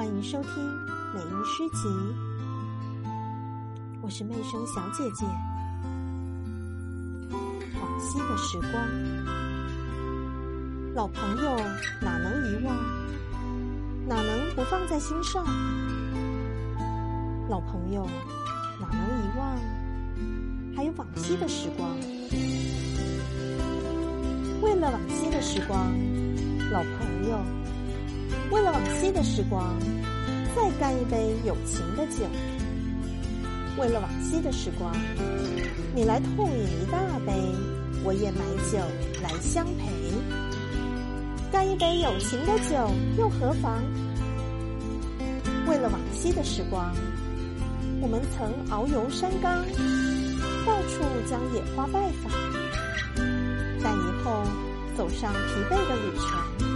欢迎收听美音诗集，我是媚声小姐姐。往昔的时光，老朋友哪能遗忘？哪能不放在心上？老朋友哪能遗忘？还有往昔的时光。为了往昔的时光，老朋友，的时光，再干一杯友情的酒。为了往昔的时光，你来痛饮一大杯，我也买酒来相陪。干一杯友情的酒又何妨？为了往昔的时光，我们曾遨游山岗，到处将野花拜访。但以后走上疲惫的旅程，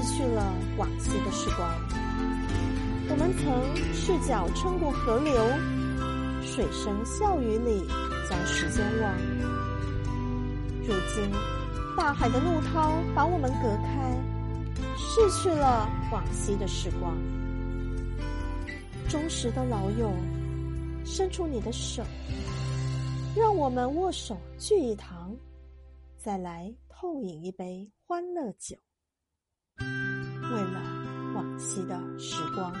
逝去了往昔的时光。我们曾赤脚穿过河流，水声笑语里将时间忘。如今，大海的怒涛把我们隔开，逝去了往昔的时光。忠实的老友，伸出你的手，让我们握手聚一堂。再来痛饮一杯欢乐酒，期的时光。